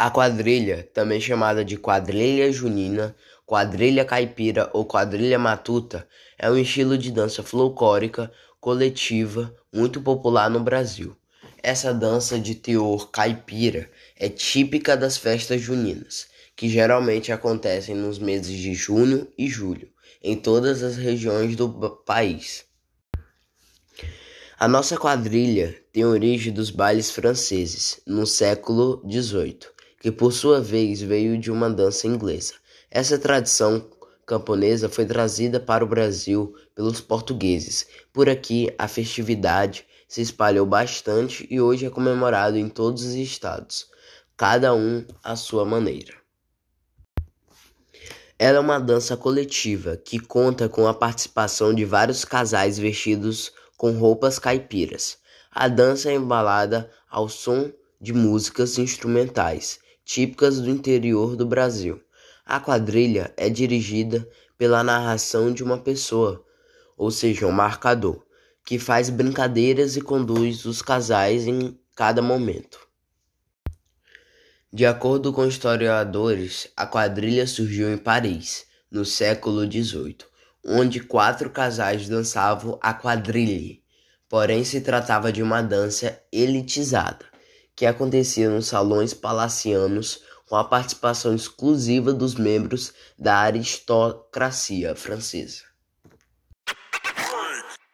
A quadrilha, também chamada de quadrilha junina, quadrilha caipira ou quadrilha matuta, é um estilo de dança folclórica coletiva muito popular no Brasil. Essa dança de teor caipira é típica das festas juninas, que geralmente acontecem nos meses de junho e julho, em todas as regiões do país. A nossa quadrilha tem origem dos bailes franceses, no século XVIII que por sua vez veio de uma dança inglesa. Essa tradição camponesa foi trazida para o Brasil pelos portugueses. Por aqui, a festividade se espalhou bastante e hoje é comemorado em todos os estados, cada um à sua maneira. Ela é uma dança coletiva que conta com a participação de vários casais vestidos com roupas caipiras. A dança é embalada ao som de músicas instrumentais típicas do interior do Brasil. A quadrilha é dirigida pela narração de uma pessoa, ou seja, um marcador, que faz brincadeiras e conduz os casais em cada momento. De acordo com historiadores, a quadrilha surgiu em Paris, no século XVIII, onde quatro casais dançavam a quadrilha. Porém, se tratava de uma dança elitizada que acontecia nos salões palacianos com a participação exclusiva dos membros da aristocracia francesa.